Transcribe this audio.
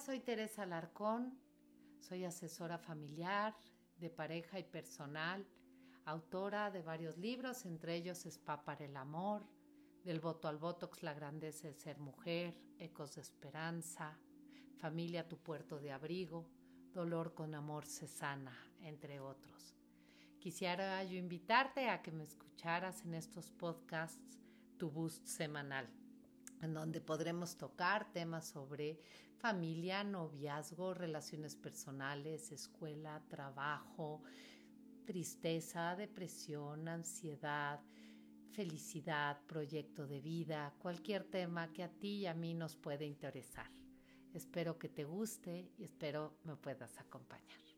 Soy Teresa Larcón, soy asesora familiar, de pareja y personal, autora de varios libros, entre ellos Spa para el Amor, Del voto al Botox, La grandeza de ser mujer, Ecos de Esperanza, Familia, tu puerto de abrigo, Dolor con amor se sana, entre otros. Quisiera yo invitarte a que me escucharas en estos podcasts tu boost semanal en donde podremos tocar temas sobre familia, noviazgo, relaciones personales, escuela, trabajo, tristeza, depresión, ansiedad, felicidad, proyecto de vida, cualquier tema que a ti y a mí nos pueda interesar. Espero que te guste y espero me puedas acompañar.